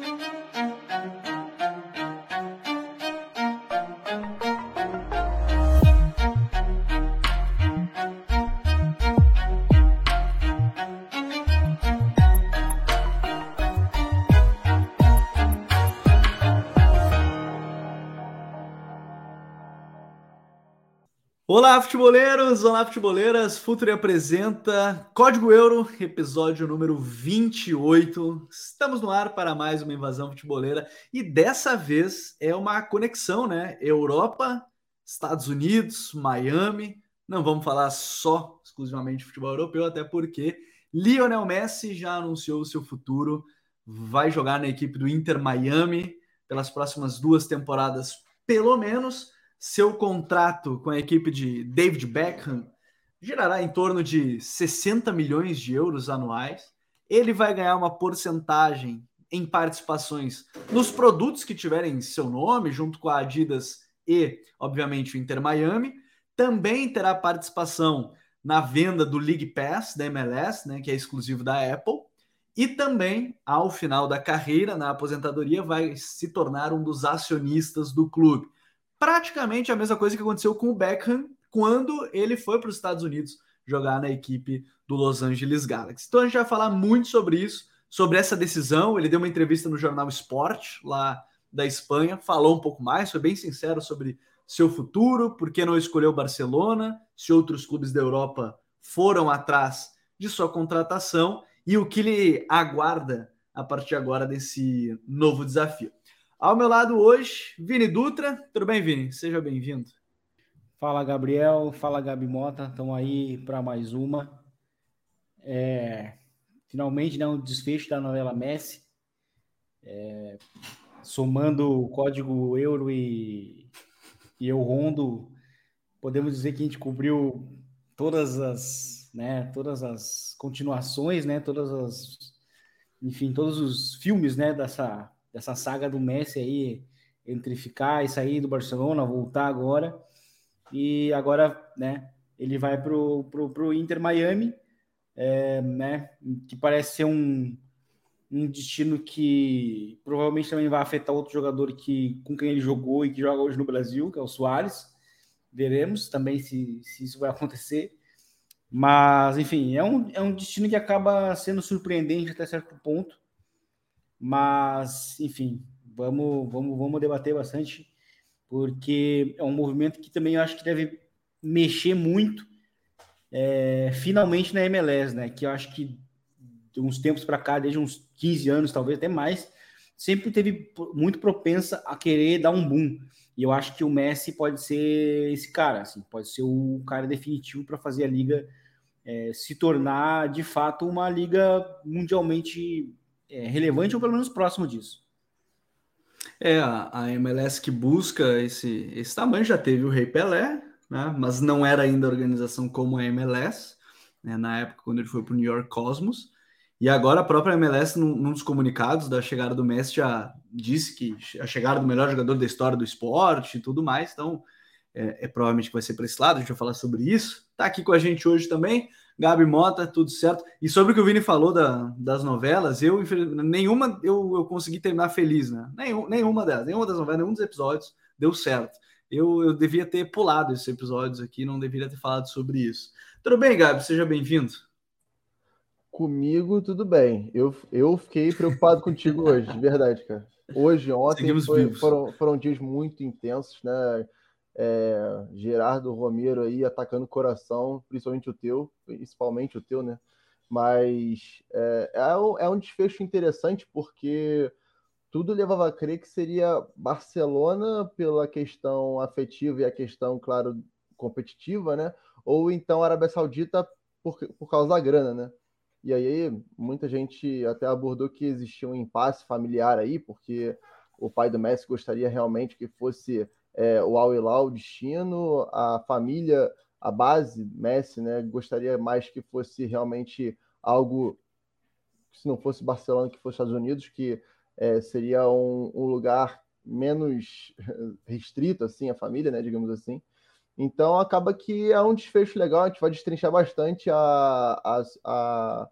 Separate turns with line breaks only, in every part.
thank you Olá, futeboleiros! Olá, futeboleiras! Futuri apresenta Código Euro, episódio número 28. Estamos no ar para mais uma invasão futeboleira e dessa vez é uma conexão, né? Europa, Estados Unidos, Miami. Não vamos falar só exclusivamente de futebol europeu, até porque Lionel Messi já anunciou o seu futuro, vai jogar na equipe do Inter Miami pelas próximas duas temporadas, pelo menos seu contrato com a equipe de David Beckham girará em torno de 60 milhões de euros anuais. Ele vai ganhar uma porcentagem em participações nos produtos que tiverem seu nome, junto com a Adidas e, obviamente, o Inter Miami. Também terá participação na venda do League Pass da MLS, né, que é exclusivo da Apple. E também, ao final da carreira, na aposentadoria, vai se tornar um dos acionistas do clube praticamente a mesma coisa que aconteceu com o Beckham quando ele foi para os Estados Unidos jogar na equipe do Los Angeles Galaxy. Então a gente vai falar muito sobre isso, sobre essa decisão. Ele deu uma entrevista no jornal Sport lá da Espanha, falou um pouco mais, foi bem sincero sobre seu futuro, por que não escolheu o Barcelona, se outros clubes da Europa foram atrás de sua contratação e o que ele aguarda a partir agora desse novo desafio. Ao meu lado hoje, Vini Dutra. Tudo bem, Vini? Seja bem-vindo.
Fala, Gabriel. Fala, Gabi Mota. Estamos aí para mais uma. É, finalmente, né, um desfecho da novela Messi. É, somando o código euro e, e eu rondo, podemos dizer que a gente cobriu todas as, né, todas as continuações, né, todas as, enfim, todos os filmes, né, dessa dessa saga do Messi aí, entre ficar e sair do Barcelona, voltar agora. E agora, né, ele vai pro, pro, pro Inter Miami, é, né, que parece ser um, um destino que provavelmente também vai afetar outro jogador que, com quem ele jogou e que joga hoje no Brasil, que é o Soares. Veremos também se, se isso vai acontecer. Mas, enfim, é um, é um destino que acaba sendo surpreendente até certo ponto. Mas, enfim, vamos, vamos, vamos debater bastante, porque é um movimento que também eu acho que deve mexer muito, é, finalmente na MLS, né? Que eu acho que de uns tempos para cá, desde uns 15 anos, talvez até mais, sempre teve muito propensa a querer dar um boom. E eu acho que o Messi pode ser esse cara, assim, pode ser o cara definitivo para fazer a liga é, se tornar de fato uma liga mundialmente é, relevante ou pelo menos próximo disso.
É, a, MLS que busca esse, esse tamanho já teve o Rei Pelé, né? mas não era ainda organização como a MLS, né? na época quando ele foi para o New York Cosmos. E agora a própria MLS, num, num, dos comunicados da chegada do Messi, já disse que a chegada do melhor jogador da história do esporte e tudo mais. Então, é, é provavelmente que vai ser para esse lado, a gente vai falar sobre isso. Está aqui com a gente hoje também Gabi Mota, tudo certo. E sobre o que o Vini falou da, das novelas, eu nenhuma eu, eu consegui terminar feliz, né? Nenhum, nenhuma delas, nenhuma das novelas, nenhum dos episódios deu certo. Eu, eu devia ter pulado esses episódios aqui, não deveria ter falado sobre isso. Tudo bem, Gabi? Seja bem-vindo.
Comigo, tudo bem. Eu, eu fiquei preocupado contigo hoje, de verdade, cara. Hoje, ontem, foi, foram, foram dias muito intensos, né? É, Gerardo Romero aí atacando o coração, principalmente o teu, principalmente o teu, né? Mas é, é, um, é um desfecho interessante porque tudo levava a crer que seria Barcelona pela questão afetiva e a questão, claro, competitiva, né? Ou então Arábia Saudita por, por causa da grana, né? E aí muita gente até abordou que existia um impasse familiar aí, porque o pai do Messi gostaria realmente que fosse é, o Al Hilal, destino, a família, a base Messi, né? Gostaria mais que fosse realmente algo, se não fosse Barcelona, que fosse Estados Unidos, que é, seria um, um, lugar menos restrito, assim, a família, né? Digamos assim. Então acaba que é um desfecho legal, a gente vai destrinchar bastante a, a,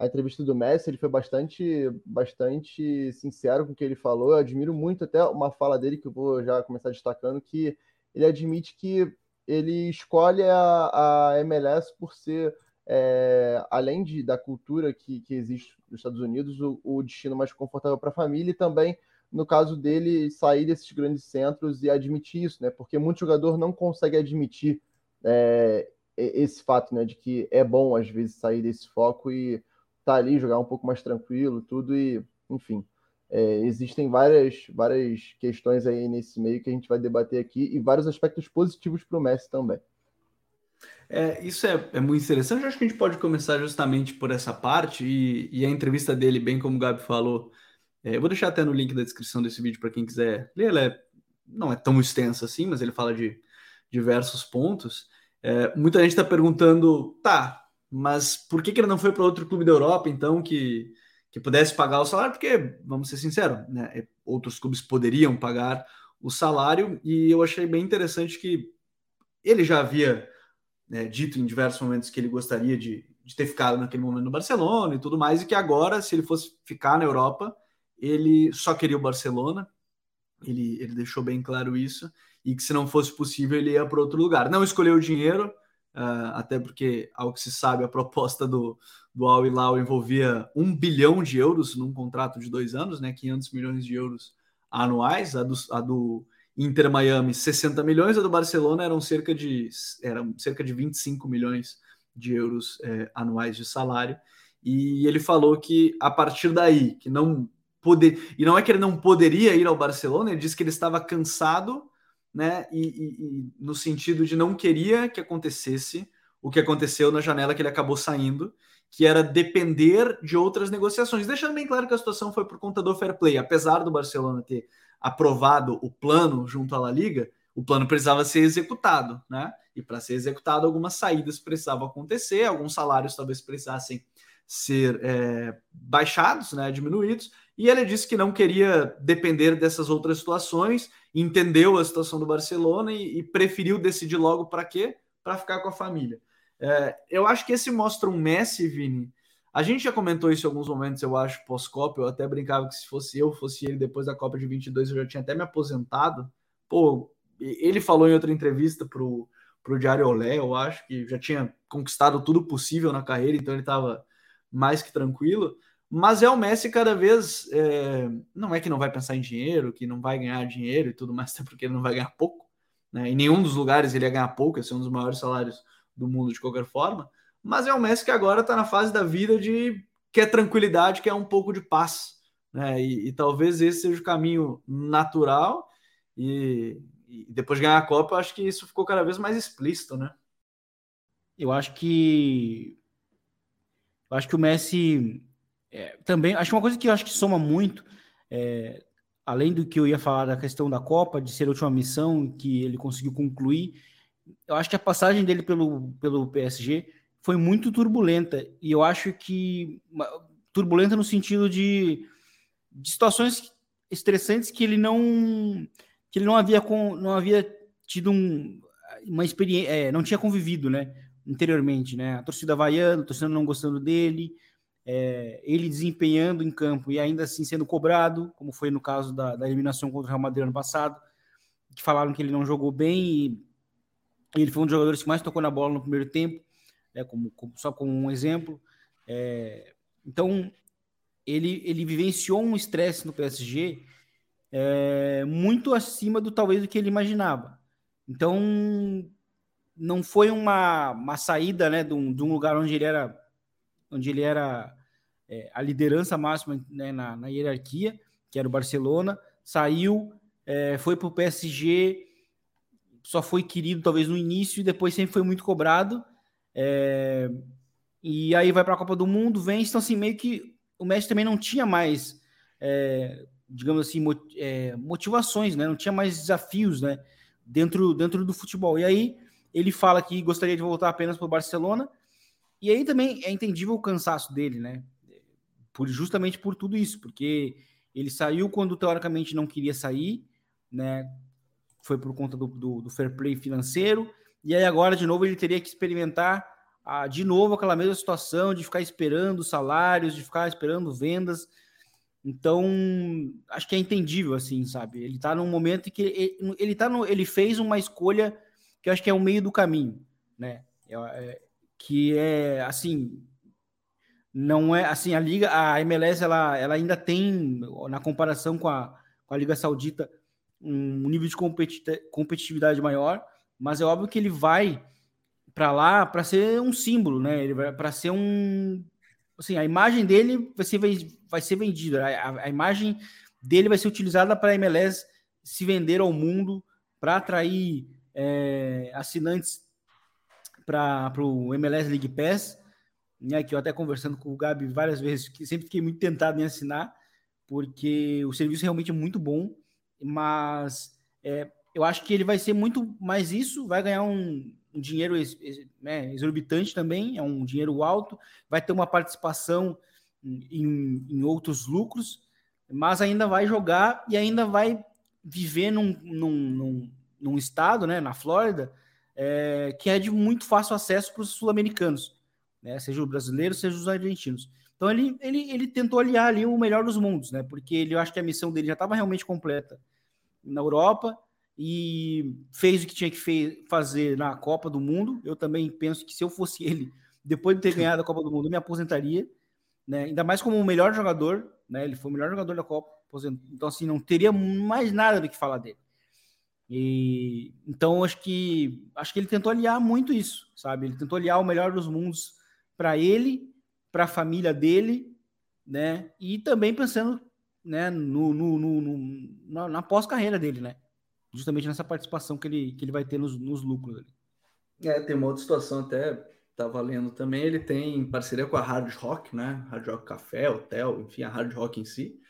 a entrevista do Messi, ele foi bastante, bastante sincero com o que ele falou. Eu admiro muito até uma fala dele que eu vou já começar destacando, que ele admite que ele escolhe a, a MLS por ser, é, além de, da cultura que, que existe nos Estados Unidos, o, o destino mais confortável para a família e também, no caso dele, sair desses grandes centros e admitir isso, né? Porque muito jogador não consegue admitir é, esse fato, né? De que é bom, às vezes, sair desse foco e estar tá ali, jogar um pouco mais tranquilo, tudo e, enfim. É, existem várias, várias questões aí nesse meio que a gente vai debater aqui e vários aspectos positivos para o Messi também.
É, isso é, é, muito interessante. Eu acho que a gente pode começar justamente por essa parte e, e a entrevista dele, bem como o Gabi falou, é, eu vou deixar até no link da descrição desse vídeo para quem quiser ler. Ela é, não é tão extensa assim, mas ele fala de diversos pontos. É, muita gente está perguntando, tá, mas por que, que ele não foi para outro clube da Europa, então, que, que pudesse pagar o salário? Porque, vamos ser sinceros, né, é, outros clubes poderiam pagar o salário, e eu achei bem interessante que ele já havia né, dito em diversos momentos que ele gostaria de, de ter ficado naquele momento no Barcelona e tudo mais, e que agora, se ele fosse ficar na Europa, ele só queria o Barcelona, ele, ele deixou bem claro isso, e que se não fosse possível ele ia para outro lugar. Não escolheu o dinheiro, Uh, até porque, ao que se sabe, a proposta do, do Al Hilal envolvia um bilhão de euros num contrato de dois anos, né, 500 milhões de euros anuais, a do, a do Inter Miami 60 milhões, a do Barcelona eram cerca de, eram cerca de 25 milhões de euros é, anuais de salário, e ele falou que a partir daí, que não poder, e não é que ele não poderia ir ao Barcelona, ele disse que ele estava cansado né? E, e, e, no sentido de não queria que acontecesse o que aconteceu na janela que ele acabou saindo, que era depender de outras negociações. Deixando bem claro que a situação foi por conta do fair play, apesar do Barcelona ter aprovado o plano junto à La Liga, o plano precisava ser executado, né? E para ser executado, algumas saídas precisavam acontecer, alguns salários talvez precisassem ser é, baixados, né, diminuídos, e ele disse que não queria depender dessas outras situações entendeu a situação do Barcelona e, e preferiu decidir logo para quê? Para ficar com a família. É, eu acho que esse mostra um Messi, Vini. A gente já comentou isso em alguns momentos, eu acho, pós-Copa. Eu até brincava que se fosse eu, fosse ele, depois da Copa de 22, eu já tinha até me aposentado. Pô, ele falou em outra entrevista pro, pro Diário Olé, eu acho, que já tinha conquistado tudo possível na carreira, então ele estava mais que tranquilo. Mas é o Messi cada vez. É, não é que não vai pensar em dinheiro, que não vai ganhar dinheiro e tudo mais, até porque ele não vai ganhar pouco. Né? Em nenhum dos lugares ele ia ganhar pouco, esse é um dos maiores salários do mundo de qualquer forma. Mas é o Messi que agora está na fase da vida de quer tranquilidade, quer um pouco de paz. Né? E, e talvez esse seja o caminho natural. E, e depois de ganhar a Copa, acho que isso ficou cada vez mais explícito, né?
Eu acho que eu acho que o Messi é, também, acho uma coisa que eu acho que soma muito, é, além do que eu ia falar da questão da Copa, de ser a última missão que ele conseguiu concluir, eu acho que a passagem dele pelo, pelo PSG foi muito turbulenta, e eu acho que turbulenta no sentido de, de situações estressantes que ele não que ele não havia com, não havia tido um, uma experiência, é, não tinha convivido, né, anteriormente, né? A torcida vaiando, a torcida não gostando dele, é, ele desempenhando em campo e ainda assim sendo cobrado, como foi no caso da, da, eliminação contra o Real Madrid ano passado, que falaram que ele não jogou bem e ele foi um dos jogadores que mais tocou na bola no primeiro tempo, né, como, como, só como um exemplo. É, então, ele, ele vivenciou um estresse no PSG é, muito acima do talvez do que ele imaginava. Então, não foi uma, uma saída né, de um, de um lugar onde ele era onde ele era é, a liderança máxima né, na, na, hierarquia, que era o Barcelona, saiu, é, foi para o PSG, só foi querido talvez no início e depois sempre foi muito cobrado. É, e aí vai para a Copa do Mundo, vence, então assim, meio que o Messi também não tinha mais, é, digamos assim, é, motivações, né? não tinha mais desafios né? dentro, dentro do futebol. E aí ele fala que gostaria de voltar apenas para o Barcelona, e aí também é entendível o cansaço dele, né? Por, justamente por tudo isso, porque ele saiu quando teoricamente não queria sair, né? Foi por conta do, do, do fair play financeiro, e aí agora de novo ele teria que experimentar a, de novo aquela mesma situação de ficar esperando salários, de ficar esperando vendas. Então, acho que é entendível, assim, sabe? Ele tá num momento em que ele, ele, tá no, ele fez uma escolha que eu acho que é o meio do caminho, né? É, que é, assim, não é, assim, a Liga, a MLS, ela, ela ainda tem, na comparação com a, com a Liga Saudita, um nível de competitividade maior, mas é óbvio que ele vai para lá para ser um símbolo, né? Ele vai para ser um assim, a imagem dele vai ser, vai ser vendida, a, a imagem dele vai ser utilizada para a MLS se vender ao mundo, para atrair é, assinantes para o MLS League Pass, né, que eu até conversando com o Gabi várias vezes, que sempre fiquei muito tentado em assinar, porque o serviço é realmente muito bom, mas é, eu acho que ele vai ser muito mais isso, vai ganhar um, um dinheiro né, exorbitante também, é um dinheiro alto, vai ter uma participação em, em, outros lucros, mas ainda vai jogar e ainda vai viver num, num, num, num estado, né, na Flórida, é, que é de muito fácil acesso para os sul-americanos, né, seja os brasileiros, seja os argentinos. Então ele, ele, ele tentou aliar ali o melhor dos mundos, né, porque ele, eu acho que a missão dele já estava realmente completa na Europa, e fez o que tinha que fazer na Copa do Mundo. Eu também penso que se eu fosse ele, depois de ter ganhado a Copa do Mundo, eu me aposentaria, né? Ainda mais como o melhor jogador, né? Ele foi o melhor jogador da Copa, então assim não teria mais nada do que falar dele. E então acho que acho que ele tentou aliar muito isso, sabe? Ele tentou aliar o melhor dos mundos para ele, para a família dele, né? E também pensando, né, no, no, no, no na, na pós-carreira dele, né? justamente nessa participação que ele, que ele vai ter nos, nos lucros. Ali.
É, tem uma outra situação até, tá valendo também, ele tem parceria com a Hard Rock, né? Hard Rock Café, hotel, enfim, a Hard Rock em si.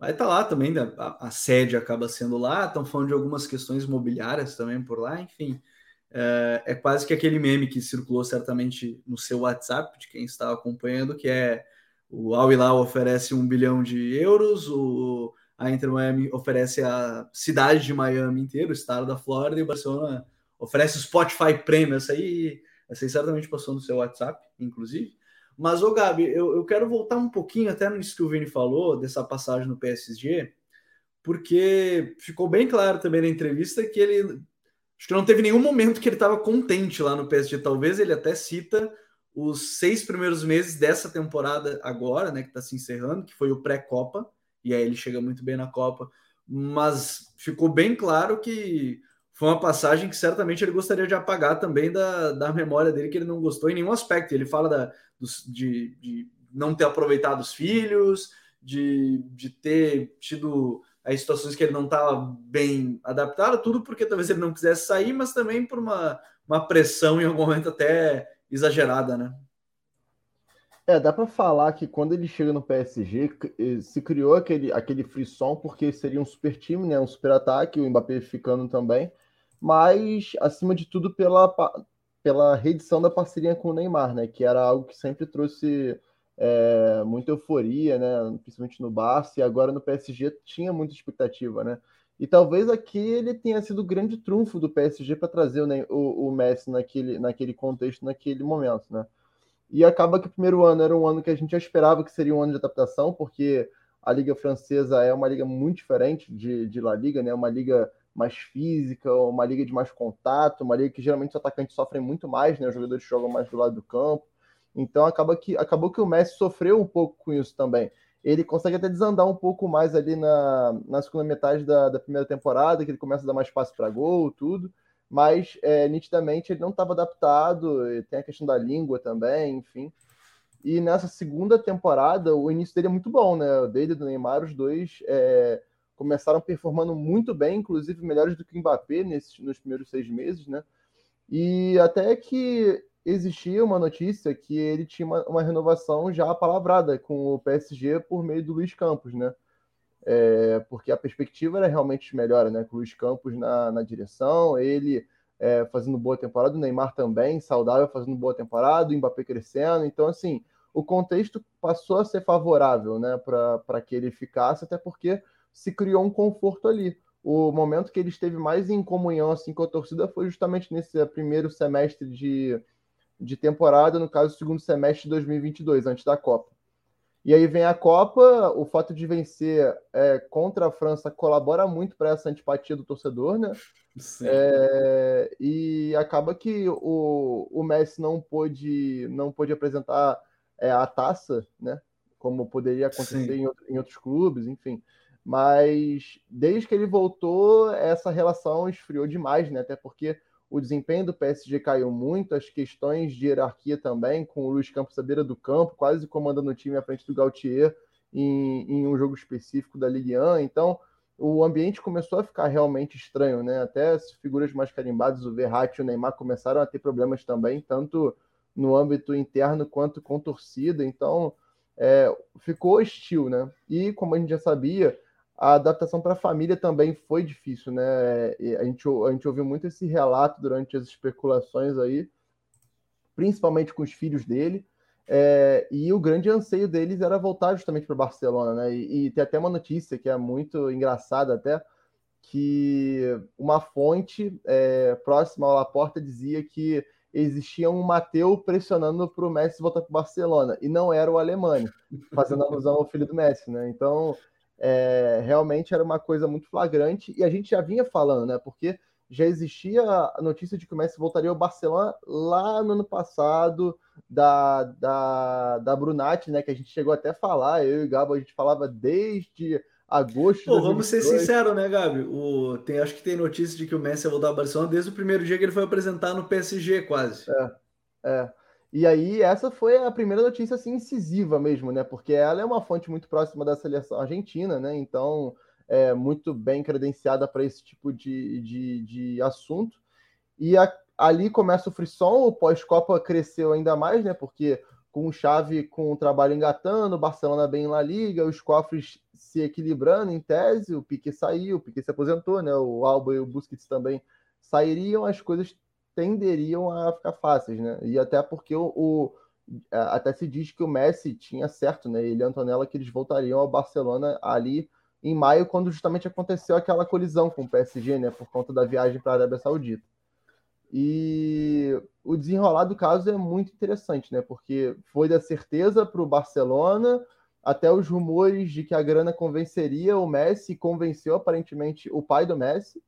Estar tá lá também, né? a, a, sede acaba sendo lá, estão falando de algumas questões imobiliárias também por lá, enfim. É, é, quase que aquele meme que circulou certamente no seu WhatsApp, de quem está acompanhando, que é o Al Hilal oferece um bilhão de euros, o a Inter Miami oferece a cidade de Miami inteiro, o estado da Flórida, e o Barcelona oferece o Spotify Premium. Essa aí, essa aí certamente passou no seu WhatsApp, inclusive. Mas, ô Gabi, eu, eu quero voltar um pouquinho até nisso que o Vini falou, dessa passagem no PSG, porque ficou bem claro também na entrevista que ele. Acho que não teve nenhum momento que ele estava contente lá no PSG. Talvez ele até cita os seis primeiros meses dessa temporada agora, né, que está se encerrando, que foi o pré-copa e aí ele chega muito bem na Copa. Mas ficou bem claro que foi uma passagem que certamente ele gostaria de apagar também da, da memória dele, que ele não gostou em nenhum aspecto. Ele fala da, dos, de, de não ter aproveitado os filhos, de, de ter tido as situações que ele não estava bem adaptado, tudo porque talvez ele não quisesse sair, mas também por uma, uma pressão em algum momento até exagerada, né?
É, dá para falar que quando ele chega no PSG, eh, se criou aquele, aquele frisson, porque seria um super time, né? Um super ataque, o Mbappé ficando também, mas acima de tudo pela, pela reedição da parceria com o Neymar, né? Que era algo que sempre trouxe é, muita euforia, né? Principalmente no Barça, e agora no PSG tinha muita expectativa, né? E talvez aqui ele tenha sido o grande trunfo do PSG para trazer o, o, o Messi naquele, naquele contexto, naquele momento, né? E acaba que o primeiro ano era um ano que a gente já esperava que seria um ano de adaptação, porque a Liga Francesa é uma liga muito diferente de, de La Liga, né? Uma liga mais física, uma liga de mais contato, uma liga que geralmente os atacantes sofrem muito mais, né? Os jogadores jogam mais do lado do campo. Então acaba que acabou que o Messi sofreu um pouco com isso também. Ele consegue até desandar um pouco mais ali na, na segunda metade da, da primeira temporada, que ele começa a dar mais espaço para gol, tudo mas é, nitidamente ele não estava adaptado, tem a questão da língua também, enfim. E nessa segunda temporada, o início dele é muito bom, né? O dele e do Neymar, os dois é, começaram performando muito bem, inclusive melhores do que o Mbappé nesses, nos primeiros seis meses, né? E até que existia uma notícia que ele tinha uma, uma renovação já palavrada com o PSG por meio do Luiz Campos, né? é, porque a perspectiva era realmente melhor, né? Com o Luiz Campos na, na direção, ele é, fazendo boa temporada, o Neymar também, saudável, fazendo boa temporada, o Mbappé crescendo. Então, assim, o contexto passou a ser favorável, né? Para que ele ficasse, até porque se criou um conforto ali. O momento que ele esteve mais em comunhão assim com a torcida foi justamente nesse primeiro semestre de de temporada, no caso, segundo semestre de 2022, antes da Copa. E aí vem a Copa, o fato de vencer é, contra a França colabora muito para essa antipatia do torcedor, né? É, e acaba que o, o Messi não pôde, não pôde apresentar é, a taça, né? Como poderia acontecer em, em, outros clubes, enfim. Mas desde que ele voltou, essa relação esfriou demais, né? Até porque o desempenho do PSG caiu muito, as questões de hierarquia também, com o Luiz Campos à beira do campo, quase comandando o time à frente do Gautier em, em um jogo específico da Ligue 1. Então, o ambiente começou a ficar realmente estranho, né? Até as figuras mais carimbadas, o Verratti e o Neymar, começaram a ter problemas também, tanto no âmbito interno quanto com torcida. Então, é, ficou hostil, né? E como a gente já sabia, a adaptação para a família também foi difícil, né? A gente, a gente ouviu muito esse relato durante as especulações aí, principalmente com os filhos dele. É, e o grande anseio deles era voltar justamente para Barcelona, né? E, e, tem até uma notícia que é muito engraçada até, que uma fonte é, próxima ao Laporta dizia que existia um Mateu pressionando para o Messi voltar para Barcelona, e não era o Alemão, fazendo alusão ao filho do Messi, né? Então é, realmente era uma coisa muito flagrante e a gente já vinha falando, né? Porque já existia a notícia de que o Messi voltaria ao Barcelona lá no ano passado, da, da, da Brunati, né? Que a gente chegou até a falar, eu e o Gabo, a gente falava desde agosto.
Pô, vamos ser sinceros, né, Gabi? O, tem, acho que tem notícia de que o Messi ia voltar ao Barcelona desde o primeiro dia que ele foi apresentar no PSG, quase.
É, é. E aí, essa foi a primeira notícia assim, incisiva mesmo, né? Porque ela é uma fonte muito próxima da seleção argentina, né? Então, é muito bem credenciada para esse tipo de, de, de assunto. E a, ali começa o frisson, o pós-Copa cresceu ainda mais, né? Porque com o Chave com o trabalho engatando, o Barcelona bem na Liga, os cofres se equilibrando em tese, o Piquet saiu, o Piquet se aposentou, né? O Alba e o Busquets também sairiam, as coisas tenderiam a ficar fáceis, né? E até porque o, o até se diz que o Messi tinha certo, né? Ele e Antonella que eles voltariam ao Barcelona ali em maio, quando justamente aconteceu aquela colisão com o PSG, né? Por conta da viagem para a Arábia Saudita. E o desenrolar do caso é muito interessante, né? Porque foi da certeza para o Barcelona até os rumores de que a grana convenceria o Messi, convenceu aparentemente o pai do Messi.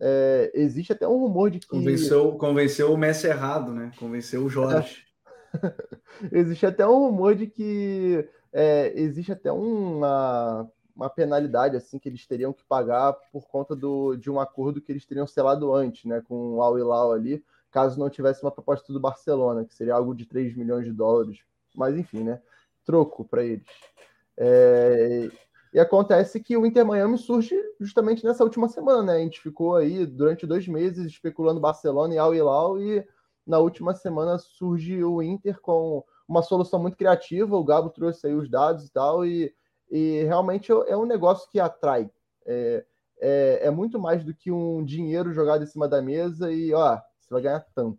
É, existe até um rumor de que.
Convenceu, convenceu o Messi errado, né? Convenceu o Jorge.
existe até um rumor de que é, existe até uma, uma penalidade assim que eles teriam que pagar por conta do, de um acordo que eles teriam selado antes, né? Com o Al Hilal ali, caso não tivesse uma proposta do Barcelona, que seria algo de 3 milhões de dólares. Mas enfim, né? Troco para eles. É, e acontece que o Inter Miami surge justamente nessa última semana, né? A gente ficou aí durante dois meses especulando Barcelona e Al Hilal e na última semana surge o Inter com uma solução muito criativa. O Gabo trouxe aí os dados e tal e, e realmente é um negócio que atrai. É, é, é muito mais do que um dinheiro jogado em cima da mesa e ó, você vai ganhar tanto.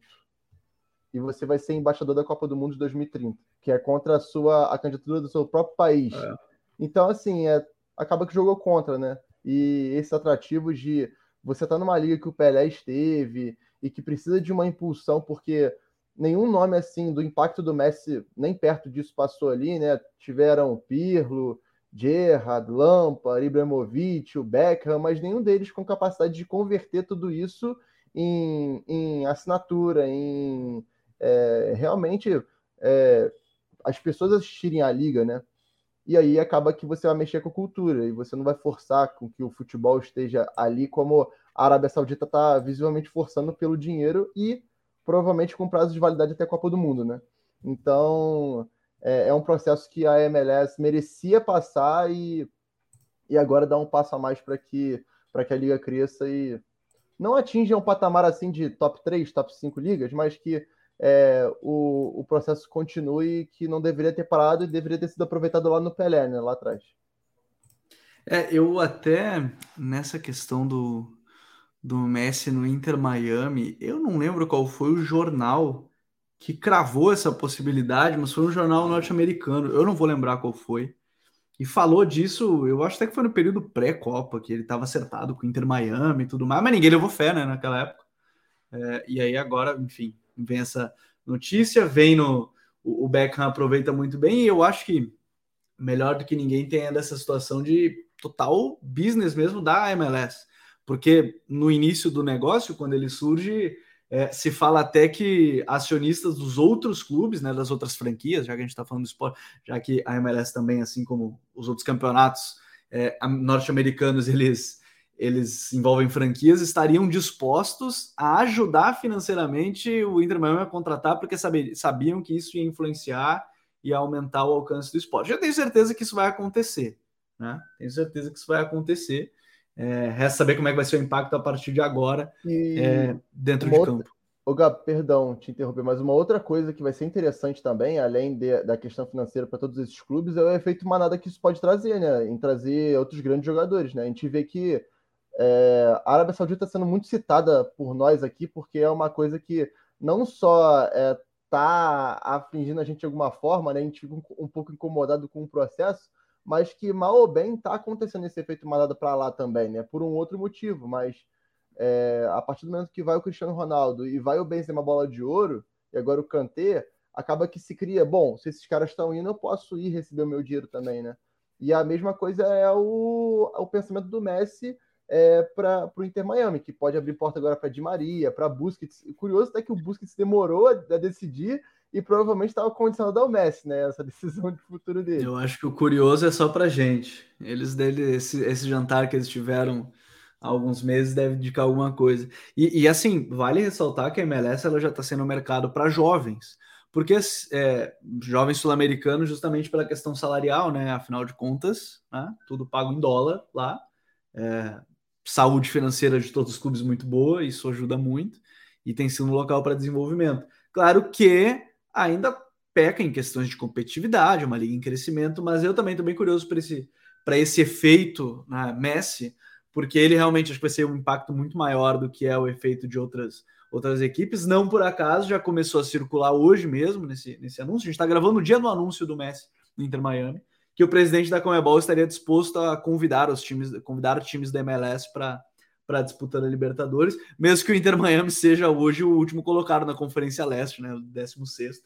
E você vai ser embaixador da Copa do Mundo de 2030, que é contra a sua a candidatura do seu próprio país. É. Então, assim, é, acaba que jogou contra, né? E esse atrativo de você estar tá numa liga que o Pelé esteve e que precisa de uma impulsão, porque nenhum nome assim do impacto do Messi nem perto disso passou ali, né? Tiveram Pirlo, Gerrard, Lampa, Ibrahimovic, o Beckham, mas nenhum deles com capacidade de converter tudo isso em, em assinatura, em é, realmente é, as pessoas assistirem à liga, né? E aí acaba que você vai mexer com a cultura e você não vai forçar com que o futebol esteja ali como a Arábia Saudita está visivelmente forçando pelo dinheiro e provavelmente com prazo de validade até a Copa do Mundo, né? Então é, é um processo que a MLS merecia passar e, e agora dá um passo a mais para que para que a liga cresça e não atinja um patamar assim de top 3, top 5 ligas, mas que é, o, o processo continue que não deveria ter parado e deveria ter sido aproveitado lá no Pelé, né, lá atrás.
É, eu até nessa questão do, do Messi no Inter Miami, eu não lembro qual foi o jornal que cravou essa possibilidade, mas foi um jornal norte-americano, eu não vou lembrar qual foi. E falou disso, eu acho até que foi no período pré-Copa, que ele estava acertado com o Inter Miami e tudo mais, mas ninguém levou fé, né, naquela época. É, e aí agora, enfim, vem essa notícia, vem no. O Beckham aproveita muito bem, e eu acho que melhor do que ninguém tem essa situação de total business mesmo da MLS. Porque no início do negócio, quando ele surge, é, se fala até que acionistas dos outros clubes, né, das outras franquias, já que a gente está falando do esporte, já que a MLS também, assim como os outros campeonatos é, norte-americanos, eles, eles envolvem franquias, estariam dispostos a ajudar financeiramente o Inter Miami a contratar, porque sabiam que isso ia influenciar e aumentar o alcance do esporte. Eu tenho certeza que isso vai acontecer, né? Tenho certeza que isso vai acontecer. É, resta saber como é que vai ser o impacto a partir de agora é, dentro de outra... campo.
Ô, Gab, perdão te interromper, mas uma outra coisa que vai ser interessante também, além de, da questão financeira para todos esses clubes, é o efeito manada que isso pode trazer, né? Em trazer outros grandes jogadores, né? A gente vê que é, a Arábia Saudita está sendo muito citada por nós aqui, porque é uma coisa que não só está é, tá afligindo a gente de alguma forma, né? A gente fica um, um pouco incomodado com o processo, mas que mal ou bem está acontecendo esse efeito manada para lá também, né? Por um outro motivo, mas é, a partir do momento que vai o Cristiano Ronaldo e vai o Benzema bola de ouro, e agora o Kanté, acaba que se cria, bom, se esses caras estão indo, eu posso ir receber o meu dinheiro também, né? E a mesma coisa é o, o pensamento do Messi é, para o Inter Miami, que pode abrir porta agora para Di Maria, para Busquets. Curioso é que o Busquets demorou a, decidir e provavelmente estava condicionado ao Messi, né? Essa decisão de futuro dele.
Eu acho que o curioso é só pra gente. Eles dele, esse, esse jantar que eles tiveram há alguns meses deve indicar alguma coisa. E, e assim, vale ressaltar que a MLS ela já está sendo um mercado para jovens, porque é, jovens sul-americanos, justamente pela questão salarial, né? Afinal de contas, né? tudo pago em dólar lá. É, saúde financeira de todos os clubes muito boa, isso ajuda muito, e tem sido um local para desenvolvimento. Claro que ainda peca em questões de competitividade, uma liga em crescimento, mas eu também estou bem curioso para esse, esse efeito né, Messi, porque ele realmente acho que vai ser um impacto muito maior do que é o efeito de outras, outras equipes. Não por acaso, já começou a circular hoje mesmo nesse, nesse anúncio. A gente está gravando no dia do anúncio do Messi no Inter Miami, que o presidente da Comebol estaria disposto a convidar os times, convidar times da MLS para para disputar a Libertadores, mesmo que o Inter Miami seja hoje o último colocado na Conferência Leste, né, o 16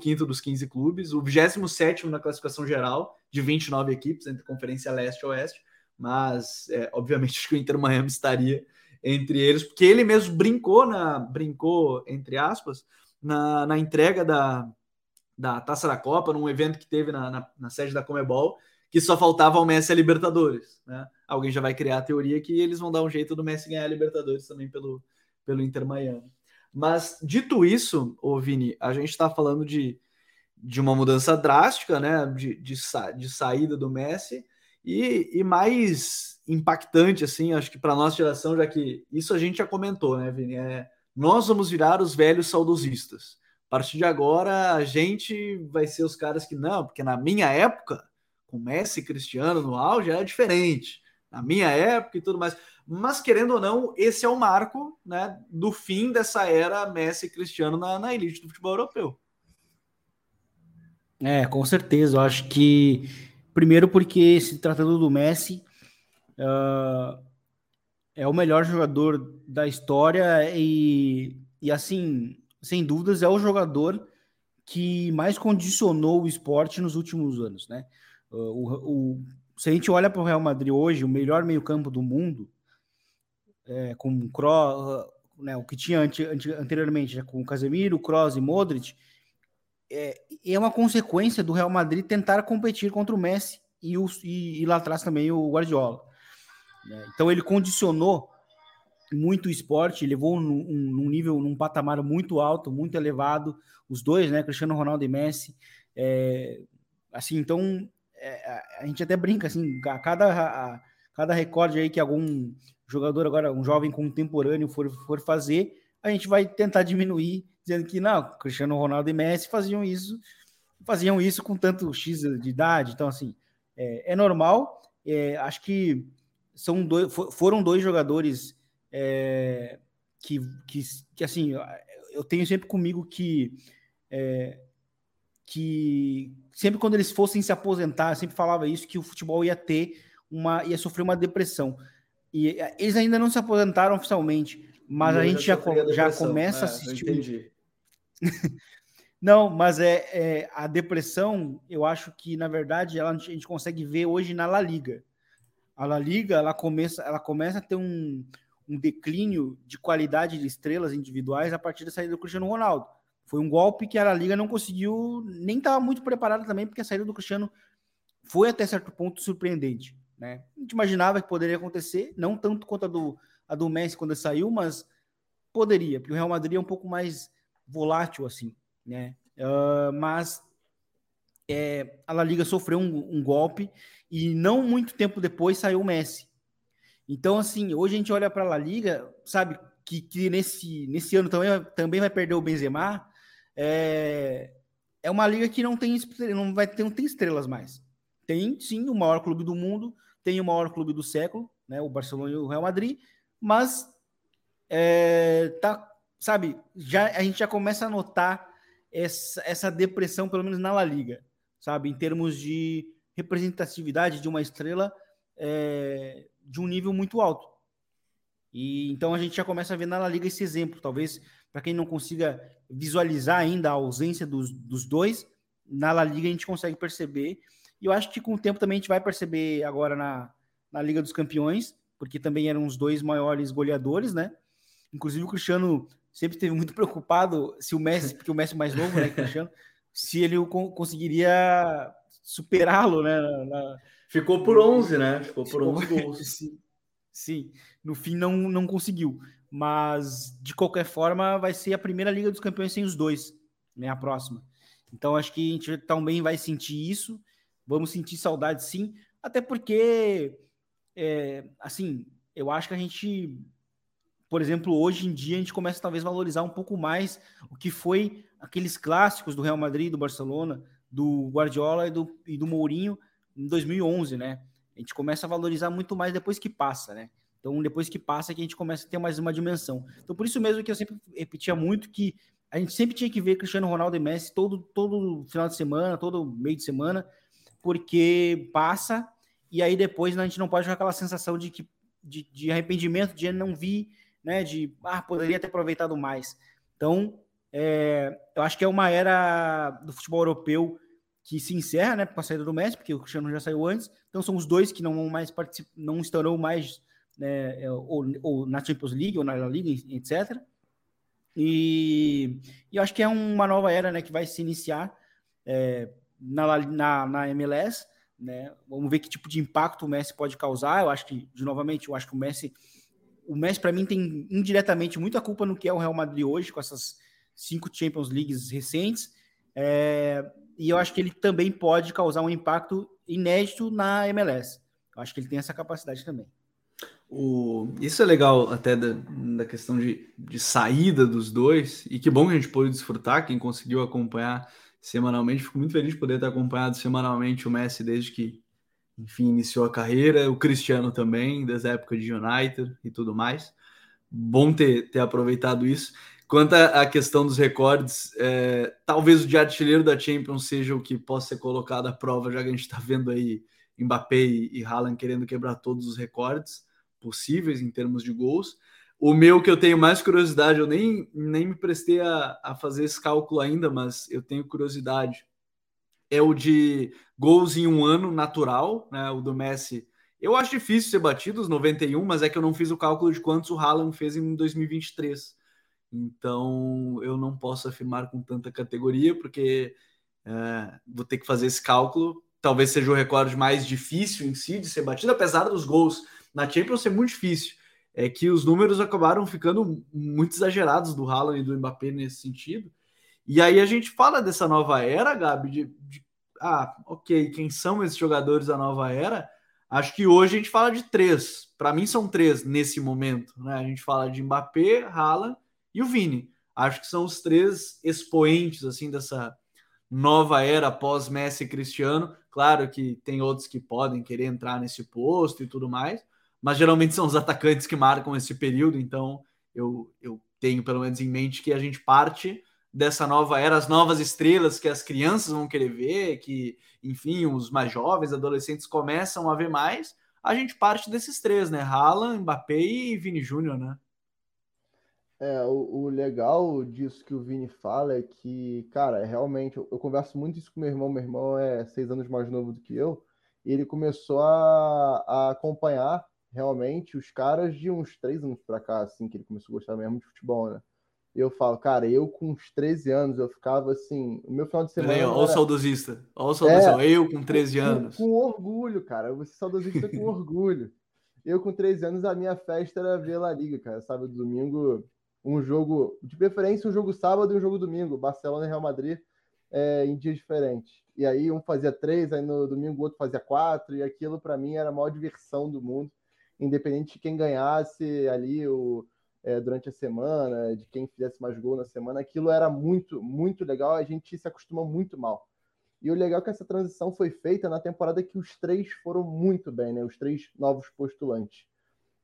15 dos 15 clubes, o 27 na classificação geral, de 29 equipes, entre Conferência Leste e Oeste, mas é, obviamente acho que o Inter Miami estaria entre eles, porque ele mesmo brincou, na, brincou entre aspas, na, na entrega da, da Taça da Copa, num evento que teve na, na, na sede da Comebol, que só faltava ao Messi a Libertadores. Né? Alguém já vai criar a teoria que eles vão dar um jeito do Messi ganhar a Libertadores também pelo, pelo Inter Miami. Mas, dito isso, ô Vini, a gente está falando de, de uma mudança drástica, né? De, de, de saída do Messi e, e mais impactante, assim, acho que para nossa geração, já que isso a gente já comentou, né, Vini? É, nós vamos virar os velhos saudosistas. A partir de agora, a gente vai ser os caras que não, porque na minha época com Messi e Cristiano no auge era diferente. Na minha época e tudo mais. Mas, querendo ou não, esse é o marco né, do fim dessa era Messi e Cristiano na, na elite do futebol europeu.
É, com certeza. Eu acho que, primeiro, porque se tratando do Messi, uh, é o melhor jogador da história e, e, assim, sem dúvidas, é o jogador que mais condicionou o esporte nos últimos anos, né? O, o, se a gente olha para o Real Madrid hoje, o melhor meio-campo do mundo, é, com Kroos, né, o que tinha ante, ante, anteriormente, né, com Casemiro, Kroos e Modric, é, é uma consequência do Real Madrid tentar competir contra o Messi e, o, e, e lá atrás também o Guardiola. Né? Então ele condicionou muito esporte, levou num, num, nível, num patamar muito alto, muito elevado, os dois, né, Cristiano Ronaldo e Messi. É, assim, então é, a gente até brinca assim, a cada, a, cada recorde aí que algum jogador agora, um jovem contemporâneo for, for fazer, a gente vai tentar diminuir, dizendo que não, Cristiano Ronaldo e Messi faziam isso, faziam isso com tanto X de idade, então assim, é, é normal, é, acho que são dois, foram dois jogadores é, que, que, que, assim, eu tenho sempre comigo que é, que sempre quando eles fossem se aposentar, sempre falava isso, que o futebol ia ter uma, ia sofrer uma depressão. E eh, eles ainda não se aposentaram oficialmente, mas a gente já, já começa é, a assistir. Não, mas é, é, a depressão, eu acho que, na verdade, ela, a gente consegue ver hoje na La Liga. A La Liga, ela começa, ela começa a ter um, um declínio de qualidade de estrelas individuais a partir da saída do Cristiano Ronaldo. Foi um golpe que a Liga não conseguiu, nem estava muito preparada também, porque a saída do Cristiano foi até certo ponto surpreendente. Né? A gente imaginava que poderia acontecer, não tanto quanto a do, a do Messi quando ele saiu, mas poderia, porque o Real Madrid é um pouco mais volátil assim né? Uh, mas é, a La Liga sofreu um, um, golpe e não muito tempo depois saiu o Messi. Então, assim, hoje a gente olha para a La Liga, sabe, que, que, nesse, nesse ano também, também vai perder o Benzema. É, é uma liga que não tem, não vai ter, não tem estrelas mais. Tem, sim, o maior clube do mundo, tem o maior clube do século, né, o Barcelona e o Real Madrid, mas é, tá, sabe, já, a gente já começa a notar essa, essa depressão, pelo menos na La Liga, sabe? Em termos de representatividade de uma estrela é, de um nível muito alto. E então a gente já começa a ver na La Liga esse exemplo. Talvez para quem não consiga visualizar ainda a ausência dos, dos dois, na La Liga a gente consegue perceber. E eu acho que com o tempo também a gente vai perceber agora na, na Liga dos Campeões, porque também eram os dois maiores goleadores, né? Inclusive o Cristiano sempre esteve muito preocupado se o Messi, porque o Messi é mais novo, né, Cristiano, se ele conseguiria superá-lo, né? Na...
Ficou por 11, né? Ficou por 11 gols.
Sim, sim, no fim não, não conseguiu. Mas, de qualquer forma, vai ser a primeira Liga dos Campeões sem os dois, né? A próxima. Então, acho que a gente também vai sentir isso. Vamos sentir saudade, sim. Até porque, é, assim, eu acho que a gente por exemplo, hoje em dia a gente começa talvez a valorizar um pouco mais o que foi aqueles clássicos do Real Madrid, do Barcelona, do Guardiola e do, e do Mourinho em 2011, né? A gente começa a valorizar muito mais depois que passa, né? Então, depois que passa, é que a gente começa a ter mais uma dimensão. Então, por isso mesmo que eu sempre repetia muito que a gente sempre tinha que ver Cristiano Ronaldo e Messi todo, todo final de semana, todo meio de semana, porque passa e aí depois a gente não pode ter aquela sensação de que de, de arrependimento de não vir né? De ah, poderia ter aproveitado mais. Então, é, eu acho que é uma era do futebol europeu que se encerra, né, com a saída do Messi, porque o Cristiano já saiu antes. Então são os dois que não mais não estarão mais né, é, ou, ou, na Champions League ou na Liga, etc. E, e, eu acho que é uma nova era, né, que vai se iniciar é, na, na, na MLS, né? Vamos ver que tipo de impacto o Messi pode causar. Eu acho que, de novamente, eu acho que o Messi o Messi, para mim, tem indiretamente muita culpa no que é o Real Madrid hoje, com essas cinco Champions Leagues recentes. É, e eu acho que ele também pode causar um impacto inédito na MLS. Eu acho que ele tem essa capacidade também.
O, isso é legal até da, da questão de, de saída dos dois, e que bom que a gente pôde desfrutar, quem conseguiu acompanhar semanalmente. Fico muito feliz de poder ter acompanhado semanalmente o Messi desde que enfim, iniciou a carreira, o Cristiano também, das épocas de United e tudo mais. Bom ter, ter aproveitado isso. Quanto à questão dos recordes, é, talvez o de artilheiro da Champions seja o que possa ser colocado à prova, já que a gente está vendo aí Mbappé e Haaland querendo quebrar todos os recordes possíveis em termos de gols. O meu que eu tenho mais curiosidade, eu nem, nem me prestei a, a fazer esse cálculo ainda, mas eu tenho curiosidade é o de gols em um ano natural, né? O do Messi. Eu acho difícil ser batido os 91, mas é que eu não fiz o cálculo de quantos o Haaland fez em 2023. Então eu não posso afirmar com tanta categoria, porque é, vou ter que fazer esse cálculo. Talvez seja o recorde mais difícil em si de ser batido, apesar dos gols na Champions ser muito difícil. É que os números acabaram ficando muito exagerados do Haaland e do Mbappé nesse sentido. E aí a gente fala dessa nova era, Gabi, de, de, ah, ok, quem são esses jogadores da nova era? Acho que hoje a gente fala de três. Para mim são três nesse momento, né? A gente fala de Mbappé, Haaland e o Vini. Acho que são os três expoentes assim dessa nova era pós Messi e Cristiano. Claro que tem outros que podem querer entrar nesse posto e tudo mais, mas geralmente são os atacantes que marcam esse período, então eu, eu tenho pelo menos em mente que a gente parte dessa nova era, as novas estrelas que as crianças vão querer ver, que, enfim, os mais jovens, adolescentes começam a ver mais, a gente parte desses três, né? Haaland, Mbappé e Vini Júnior, né?
É, o, o, legal disso que o Vini fala é que, cara, realmente, eu, eu, converso muito isso com meu irmão. Meu irmão é seis anos mais novo do que eu, e ele começou a, a acompanhar realmente os caras de uns três anos para cá, assim, que ele começou a gostar mesmo de futebol, né? E eu falo, cara, eu com uns 13 anos, eu ficava assim, o meu final de semana.
Olha o saudosista, olha o saudosista, é, eu com 13 anos.
Com, com orgulho, cara, você saudosista com orgulho. Eu com 13 anos, a minha festa era ver La Liga, cara, sábado domingo, um jogo, de preferência um jogo sábado e um jogo domingo, Barcelona e Real Madrid, é, em dias diferentes. E aí um fazia três, aí no domingo o outro fazia quatro, e aquilo para mim era a maior diversão do mundo, independente de quem ganhasse ali o é, durante a semana, de quem fizesse mais gol na semana, aquilo era muito, muito legal, a gente se acostumou muito mal. E o legal é que essa transição foi feita na temporada que os três foram muito bem, né? Os três novos postulantes.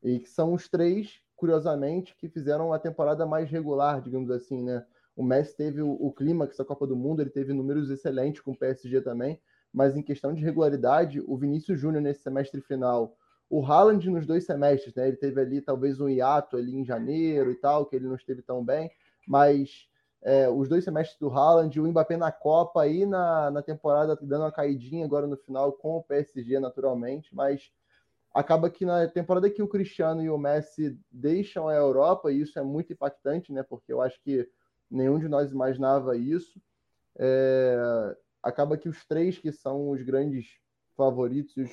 E que são os três, curiosamente, que fizeram a temporada mais regular, digamos assim, né? O Messi teve o, o clímax da Copa do Mundo, ele teve números excelentes com o PSG também, mas em questão de regularidade, o Vinícius Júnior nesse semestre final o Haaland nos dois semestres, né? Ele teve ali talvez um hiato ali em janeiro e tal, que ele não esteve tão bem, mas é, os dois semestres do Haaland, o Mbappé na Copa e na, na temporada dando uma caidinha agora no final com o PSG naturalmente, mas acaba que na temporada que o Cristiano e o Messi deixam a Europa, e isso é muito impactante, né? Porque eu acho que nenhum de nós imaginava isso. É, acaba que os três que são os grandes favoritos,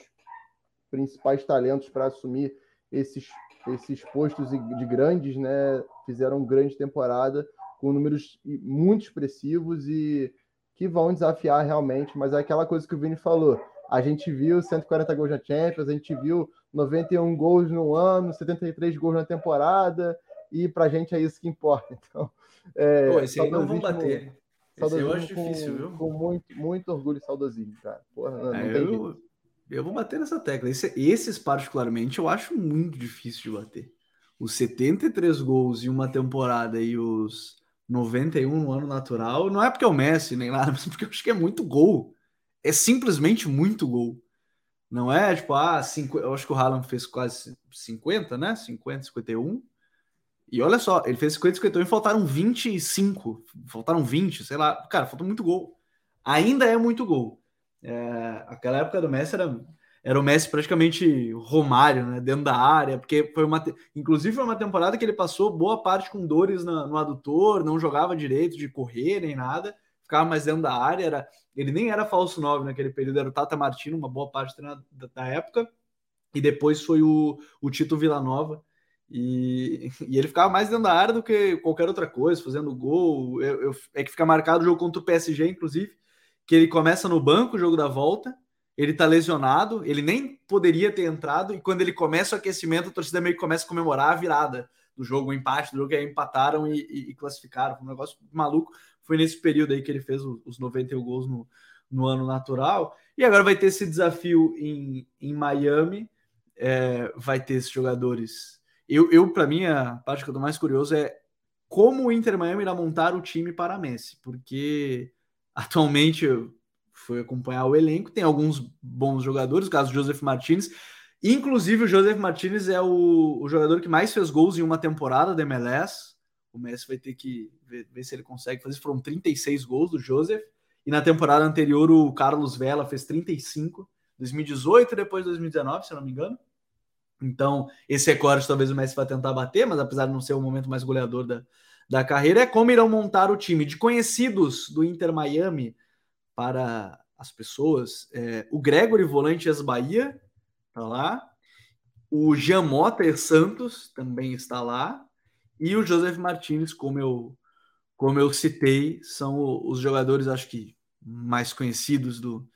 principais talentos para assumir esses, esses postos de grandes, né? Fizeram grande temporada com números muito expressivos e que vão desafiar realmente, mas é aquela coisa que o Vini falou. A gente viu 140 gols na Champions, a gente viu 91 gols no ano, 73 gols na temporada, e pra gente é isso que importa. Então,
é, Pô, esse aí não vão bater.
Esse eu acho difícil, com, viu? Com muito, muito orgulho e saudosismo, cara. Porra, não, é,
não eu, eu vou bater nessa tecla. Esse, esses, particularmente, eu acho muito difícil de bater. Os 73 gols em uma temporada e os 91 no ano natural, não é porque é o Messi nem nada, mas porque eu acho que é muito gol. É simplesmente muito gol. Não é tipo, ah, cinco, eu acho que o Haaland fez quase 50, né? 50, 51. E olha só, ele fez 50, 51 e faltaram 25. Faltaram 20, sei lá. Cara, faltou muito gol. Ainda é muito gol. É, aquela época do Messi era, era o Messi praticamente Romário, né? Dentro da área, porque foi uma. Inclusive, foi uma temporada que ele passou boa parte com dores na, no adutor, não jogava direito de correr nem nada, ficava mais dentro da área. Era, ele nem era falso 9 naquele período, era o Tata Martino, uma boa parte da, da época, e depois foi o, o Tito Villanova. E, e, ele ficava mais dentro da área do que qualquer outra coisa, fazendo gol. Eu, eu, é que fica marcado o jogo contra o PSG, inclusive, que ele começa no banco o jogo da volta, ele tá lesionado, ele nem poderia ter entrado, e quando ele começa o aquecimento, a torcida meio que começa a comemorar a virada do jogo, o empate do jogo, que aí empataram e, e, e, classificaram. Foi um negócio maluco. Foi nesse período aí que ele fez os 91 gols no, no ano natural. E agora vai ter esse desafio em, em Miami. É, vai ter esses jogadores. Eu, eu para mim, a parte que eu tô mais curioso é como o Inter Miami irá montar o time para Messi, porque Atualmente foi acompanhar o elenco, tem alguns bons jogadores, o caso do Joseph Martinez. Inclusive, o Joseph Martinez é o, o, jogador que mais fez gols em uma temporada da MLS. O Messi vai ter que ver, ver, se ele consegue fazer. Foram 36 gols do Joseph. E na temporada anterior, o Carlos Vela fez 35. 2018 e depois 2019, se não me engano. Então, esse recorde talvez o Messi vai tentar bater, mas apesar de não ser o momento mais goleador da, da carreira é como irão montar o time de conhecidos do Inter Miami para as pessoas. É, o Gregory Volante Bahia está lá. O Jean Mota Santos também está lá. E o Joseph Martinez, como eu, como eu citei, são os jogadores, acho que mais conhecidos do,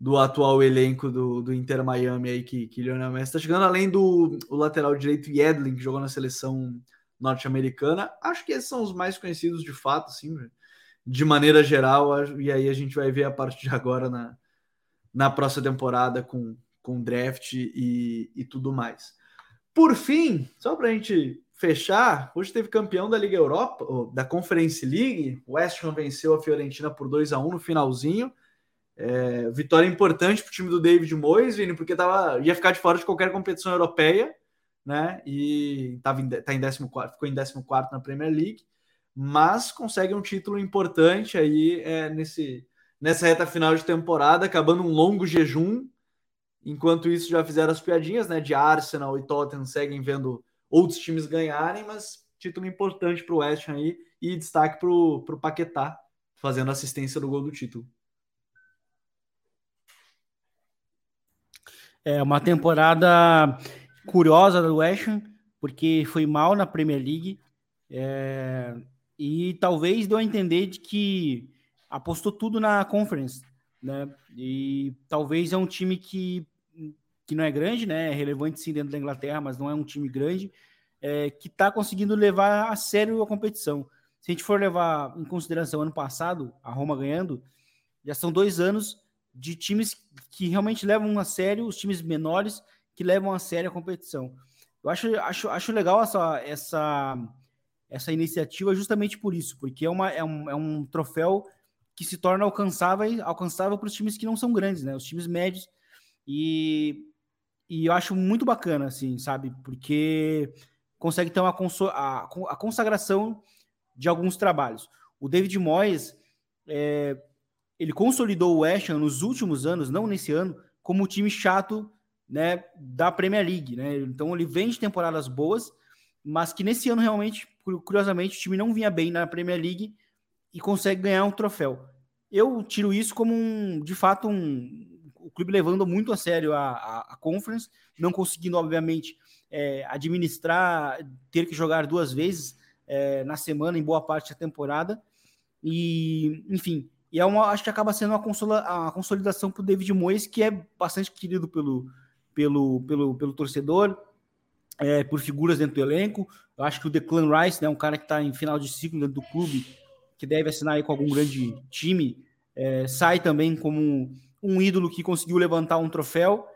do atual elenco do, do Inter Miami aí que, que Lionel Messi está chegando, além do o lateral direito Yedlin, que jogou na seleção norte-americana. Acho que esses são os mais conhecidos de fato, assim, de maneira geral. E aí a gente vai ver a partir de agora na, na próxima temporada com, com draft e, e tudo mais. Por fim, só para a gente fechar, hoje teve campeão da Liga Europa, da Conference League. O West Ham venceu a Fiorentina por 2 a 1 no finalzinho. É, vitória importante para o time do David Moyes, Vini, porque tava, ia ficar de fora de qualquer competição europeia né? E tava em, tá em 14, ficou em 14 na Premier League, mas consegue um título importante aí é, nesse, nessa reta final de temporada, acabando um longo jejum. Enquanto isso, já fizeram as piadinhas, né? De Arsenal e Tottenham seguem vendo outros times ganharem, mas título importante para o West Ham aí e destaque para o Paquetá, fazendo assistência no gol do título.
É uma temporada curiosa do West Ham, porque foi mal na Premier League é, e talvez deu a entender de que apostou tudo na Conference, né? E talvez é um time que, que não é grande, né? É relevante sim dentro da Inglaterra, mas não é um time grande, é, que está conseguindo levar a sério a competição. Se a gente for levar em consideração ano passado, a Roma ganhando, já são dois anos de times que realmente levam a sério, os times menores que levam a sério a competição. Eu acho, acho, acho legal essa, essa, essa iniciativa justamente por isso, porque é, uma, é, um, é um troféu que se torna alcançável, alcançável para os times que não são grandes, né? Os times médios. E, e eu acho muito bacana, assim, sabe? Porque consegue ter uma a, a consagração de alguns trabalhos. O David Moyes, é, ele consolidou o West Ham nos últimos anos, não nesse ano, como o time chato né, da Premier League. Né? Então ele vem de temporadas boas, mas que nesse ano realmente, curiosamente, o time não vinha bem na Premier League e consegue ganhar um troféu. Eu tiro isso como um, de fato, um, o clube levando muito a sério a, a, a Conference, não conseguindo, obviamente, é, administrar, ter que jogar duas vezes é, na semana em boa parte da temporada. E, enfim, e é uma, acho que acaba sendo uma, consola, a consolidação para o David Moyes, que é bastante querido pelo, pelo, pelo, pelo torcedor, é, por figuras dentro do elenco. Eu acho que o Declan Rice, né, um cara que está em final de ciclo dentro do clube, que deve assinar com algum grande time, é, sai também como um ídolo que conseguiu levantar um troféu.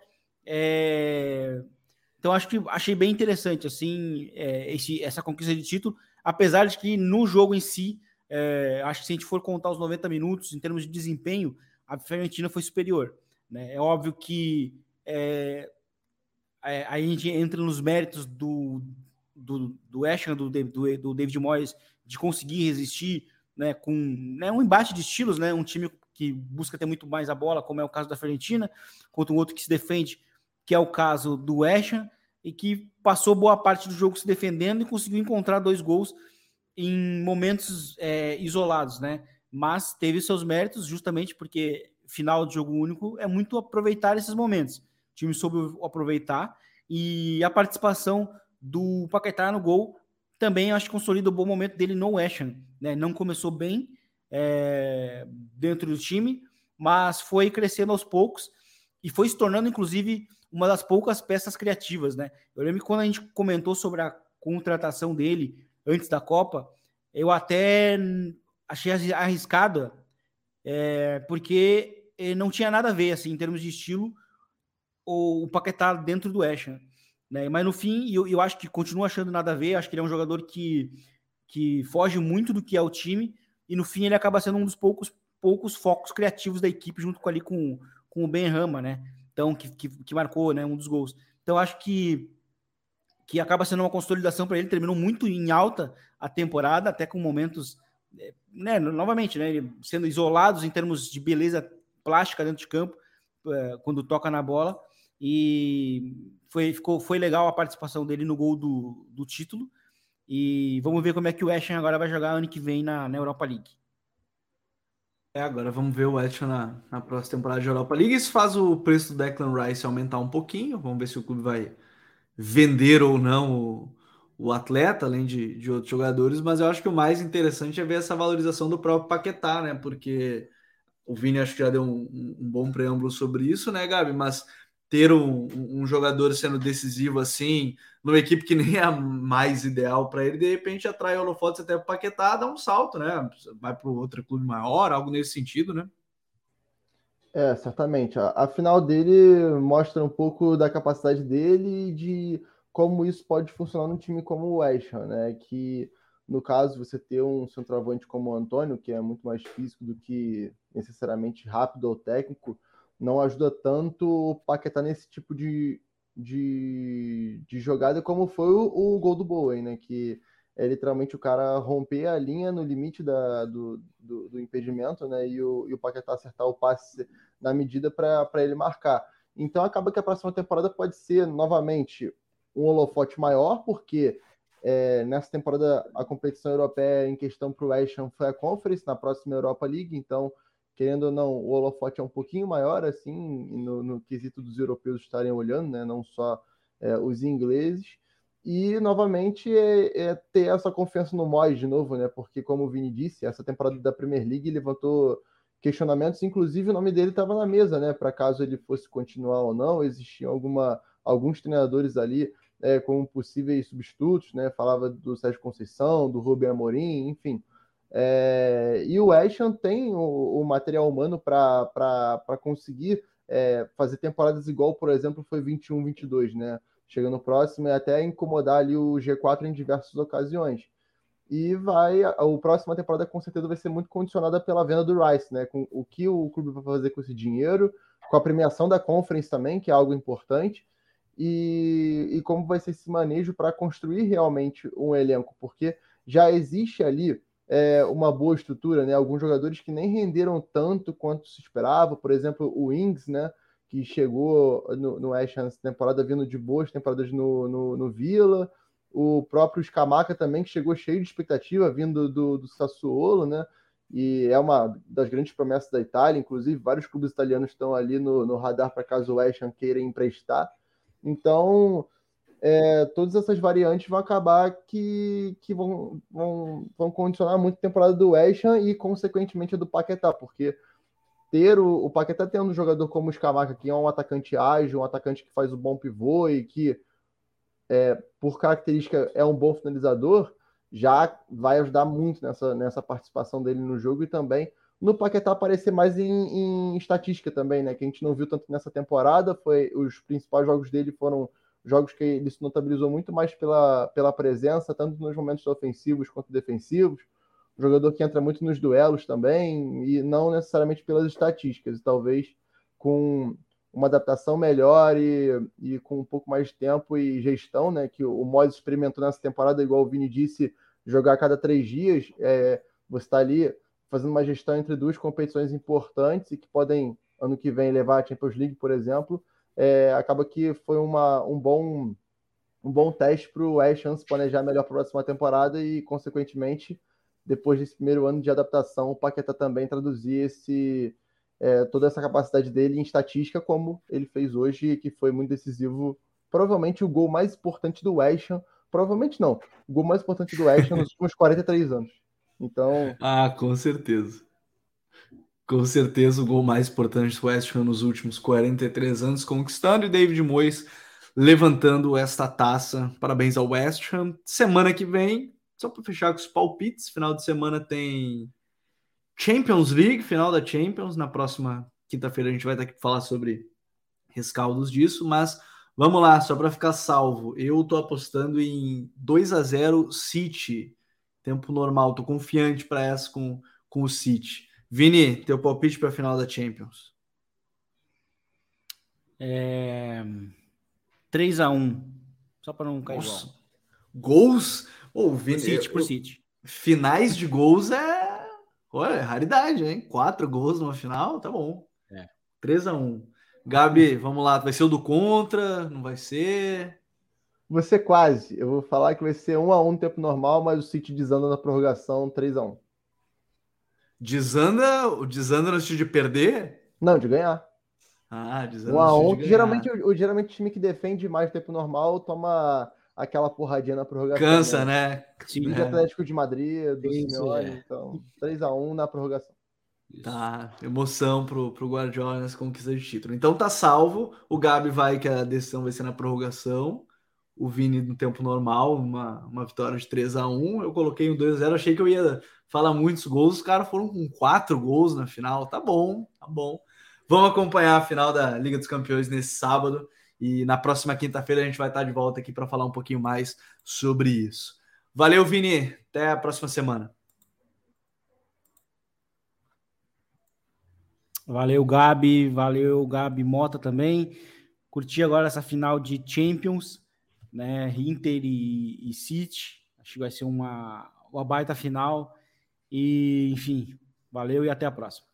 É, então acho que achei bem interessante assim é, esse, essa conquista de título, apesar de que no jogo em si, é, acho que se a gente for contar os 90 minutos em termos de desempenho, a Fiorentina foi superior. Né? É óbvio que é, é, a gente entra nos méritos do, do, do Ashton, do, do, do David Moyes, de conseguir resistir né, com né, um embate de estilos, né, um time que busca ter muito mais a bola, como é o caso da Fiorentina, contra um outro que se defende que é o caso do West e que passou boa parte do jogo se defendendo e conseguiu encontrar dois gols em momentos é, isolados, né? Mas teve seus méritos justamente porque final de jogo único é muito aproveitar esses momentos. O time soube aproveitar e a participação do Paquetá no gol também acho que consolida o bom momento dele no West Ham, né? Não começou bem é, dentro do time, mas foi crescendo aos poucos e foi se tornando inclusive uma das poucas peças criativas, né? Eu lembro que quando a gente comentou sobre a contratação dele antes da Copa, eu até achei arriscada, é, porque não tinha nada a ver, assim, em termos de estilo, o, o Paquetá dentro do Eshan, né? Mas no fim, eu, eu acho que continuo achando nada a ver, acho que ele é um jogador que, que foge muito do que é o time, e no fim ele acaba sendo um dos poucos, poucos focos criativos da equipe, junto com ali com, com o Ben Rama, né? então que, que, que marcou né, um dos gols. Então acho que que acaba sendo uma consolidação para ele, terminou muito em alta a temporada, até com momentos, é, né, novamente, né, sendo isolados em termos de beleza plástica dentro de campo, é, quando toca na bola, e foi, ficou, foi legal a participação dele no gol do, do título, e vamos ver como é que o West agora vai jogar ano que vem na, na Europa League.
É, agora vamos ver o Edson na, na próxima temporada de Europa League. Isso faz o preço do Declan Rice aumentar um pouquinho. Vamos ver se o clube vai vender ou não o, o atleta, além de, de outros jogadores. Mas eu acho que o mais interessante é ver essa valorização do próprio Paquetá, né? Porque o Vini acho que já deu um, um bom preâmbulo sobre isso, né, Gabi? Mas ter um, um, jogador sendo decisivo assim, numa equipe que nem é a mais ideal para ele, de repente atrai holofotes até para Paquetá, dá um salto, né? Vai para outro clube maior, algo nesse sentido, né?
É, certamente. A, a final dele mostra um pouco da capacidade dele e de como isso pode funcionar num time como o West Ham, né? Que no caso você ter um centroavante como o Antônio, que é muito mais físico do que necessariamente rápido ou técnico, não ajuda tanto o Paquetá nesse tipo de, de, de jogada, como foi o, o gol do Bowen, né? Que é literalmente o cara romper a linha no limite da, do, do, do impedimento, né? E o, e o Paquetá acertar o passe na medida para ele marcar. Então acaba que a próxima temporada pode ser novamente um holofote maior, porque é, nessa temporada a competição europeia em questão para o West foi a Conference, na próxima Europa League, então querendo ou não, o holofote é um pouquinho maior, assim, no, no quesito dos europeus estarem olhando, né? Não só é, os ingleses. E, novamente, é, é, ter essa confiança no Moyes de novo, né? Porque, como o Vini disse, essa temporada da Premier League levantou questionamentos, inclusive o nome dele estava na mesa, né? Para caso ele fosse continuar ou não, existiam alguma, alguns treinadores ali é, como possíveis substitutos, né? Falava do Sérgio Conceição, do Rubem Amorim, enfim. É, e o Ashton tem o, o material humano para conseguir é, fazer temporadas igual, por exemplo, foi 21-22, né? Chegando próximo e até incomodar ali o G4 em diversas ocasiões. E vai, a, a próxima temporada com certeza vai ser muito condicionada pela venda do Rice, né? Com o que o clube vai fazer com esse dinheiro, com a premiação da Conference também, que é algo importante, e, e como vai ser esse manejo para construir realmente um elenco, porque já existe ali é, uma boa estrutura, né? Alguns jogadores que nem renderam tanto quanto se esperava, por exemplo, o Ings, né? Que chegou no, West Ham temporada vindo de boas temporadas no, no, no Vila, o próprio Scamaca também, que chegou cheio de expectativa, vindo do, do Sassuolo, né? E é uma das grandes promessas da Itália, inclusive vários clubes italianos estão ali no, no radar para caso o West Ham queira emprestar. Então, é, todas essas variantes vão acabar que, que vão, vão, vão condicionar muito a temporada do West Ham e, consequentemente, a do Paquetá, porque ter o, o Paquetá tendo um jogador como o Scamaca, que é um atacante ágil, um atacante que faz o bom pivô e que, é, por característica, é um bom finalizador, já vai ajudar muito nessa, nessa participação dele no jogo e também no Paquetá aparecer mais em, em estatística também, né? Que a gente não viu tanto nessa temporada, foi os principais jogos dele foram jogos que ele se notabilizou muito mais pela, pela presença, tanto nos momentos ofensivos quanto defensivos. Um jogador que entra muito nos duelos também, e não necessariamente pelas estatísticas, e talvez com uma adaptação melhor e, e com um pouco mais de tempo e gestão, né? Que o Mois experimentou nessa temporada, igual o Vini disse, jogar a cada três dias. É, você está ali fazendo uma gestão entre duas competições importantes e que podem, ano que vem, levar a Champions League, por exemplo é, acaba que foi uma, um, bom, um bom teste para o Ham se planejar melhor para a próxima temporada e, consequentemente, depois desse primeiro ano de adaptação, o Paquetá também traduzir esse, é, toda essa capacidade dele em estatística, como ele fez hoje, que foi muito decisivo. Provavelmente o gol mais importante do Ham, provavelmente não, o gol mais importante do Ham nos últimos 43 anos. Então.
Ah, com certeza. Com certeza o gol mais importante do West Ham nos últimos 43 anos, conquistando e David Moyes levantando esta taça. Parabéns ao West Ham. Semana que vem, só para fechar com os palpites, final de semana tem Champions League, final da Champions. Na próxima quinta-feira a gente vai aqui para falar sobre rescaldos disso, mas vamos lá, só para ficar salvo. Eu tô apostando em 2 a 0 City. Tempo normal, tô confiante para essa com, com o City. Vini, teu palpite para a final da Champions.
É... 3 a 1 Só para não cair Nossa. igual.
Gols? Oh, Vini,
City, por City.
Finais de gols é... Olha, é raridade, hein? Quatro gols numa final, tá bom. É. 3 a 1 Gabi, vamos lá. Vai ser o do contra? Não vai ser?
Você quase. Eu vou falar que vai ser 1 a 1 no tempo normal, mas o City desanda na prorrogação 3 a 1
Desanda, o desanda no sentido de perder?
Não, de ganhar.
Ah, desanda
um a um, geralmente, o, geralmente o time que defende mais tempo normal toma aquela porradinha na prorrogação.
Cansa, né? né?
Time de Atlético de Madrid, do Isso, Simeone, é. então 3x1 na prorrogação.
Tá, emoção pro, pro Guardiola nessa conquista de título. Então tá salvo. O Gabi vai que a decisão vai ser na prorrogação. O Vini no tempo normal, uma, uma vitória de 3 a 1 Eu coloquei um 2 a 0 Achei que eu ia fala muitos gols, os caras foram com quatro gols na final. Tá bom, tá bom. Vamos acompanhar a final da Liga dos Campeões nesse sábado e na próxima quinta-feira a gente vai estar de volta aqui para falar um pouquinho mais sobre isso. Valeu, Vini. Até a próxima semana.
Valeu, Gabi. Valeu, Gabi Mota também. curtir agora essa final de Champions, né? Inter e, e City. Acho que vai ser uma, uma baita final. E, enfim, valeu e até a próxima.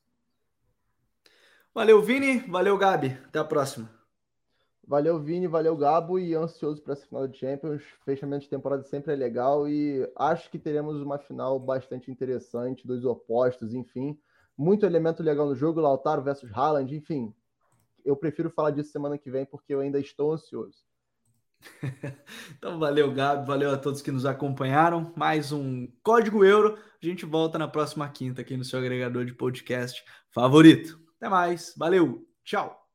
Valeu, Vini. Valeu, Gabi. Até a próxima.
Valeu, Vini, valeu, Gabo, e ansioso para essa final de Champions. Fechamento de temporada sempre é legal e acho que teremos uma final bastante interessante, dois opostos, enfim. Muito elemento legal no jogo, Lautaro versus Haaland, enfim. Eu prefiro falar disso semana que vem porque eu ainda estou ansioso.
Então, valeu, Gabi, valeu a todos que nos acompanharam. Mais um Código Euro. A gente volta na próxima quinta aqui no seu agregador de podcast favorito. Até mais, valeu, tchau.